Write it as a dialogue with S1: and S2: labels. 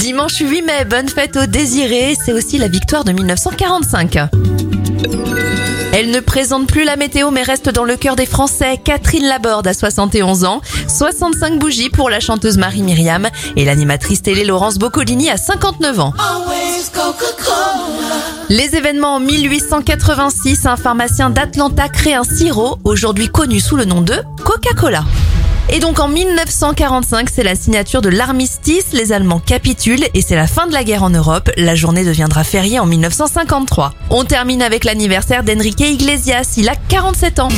S1: Dimanche 8 mai, bonne fête aux désirés, c'est aussi la victoire de 1945. Elle ne présente plus la météo mais reste dans le cœur des Français. Catherine Laborde a 71 ans, 65 bougies pour la chanteuse Marie-Myriam et l'animatrice télé Laurence Boccolini a 59 ans. Les événements en 1886, un pharmacien d'Atlanta crée un sirop, aujourd'hui connu sous le nom de Coca-Cola. Et donc en 1945, c'est la signature de l'armistice, les Allemands capitulent et c'est la fin de la guerre en Europe. La journée deviendra fériée en 1953. On termine avec l'anniversaire d'Enrique Iglesias, il a 47 ans.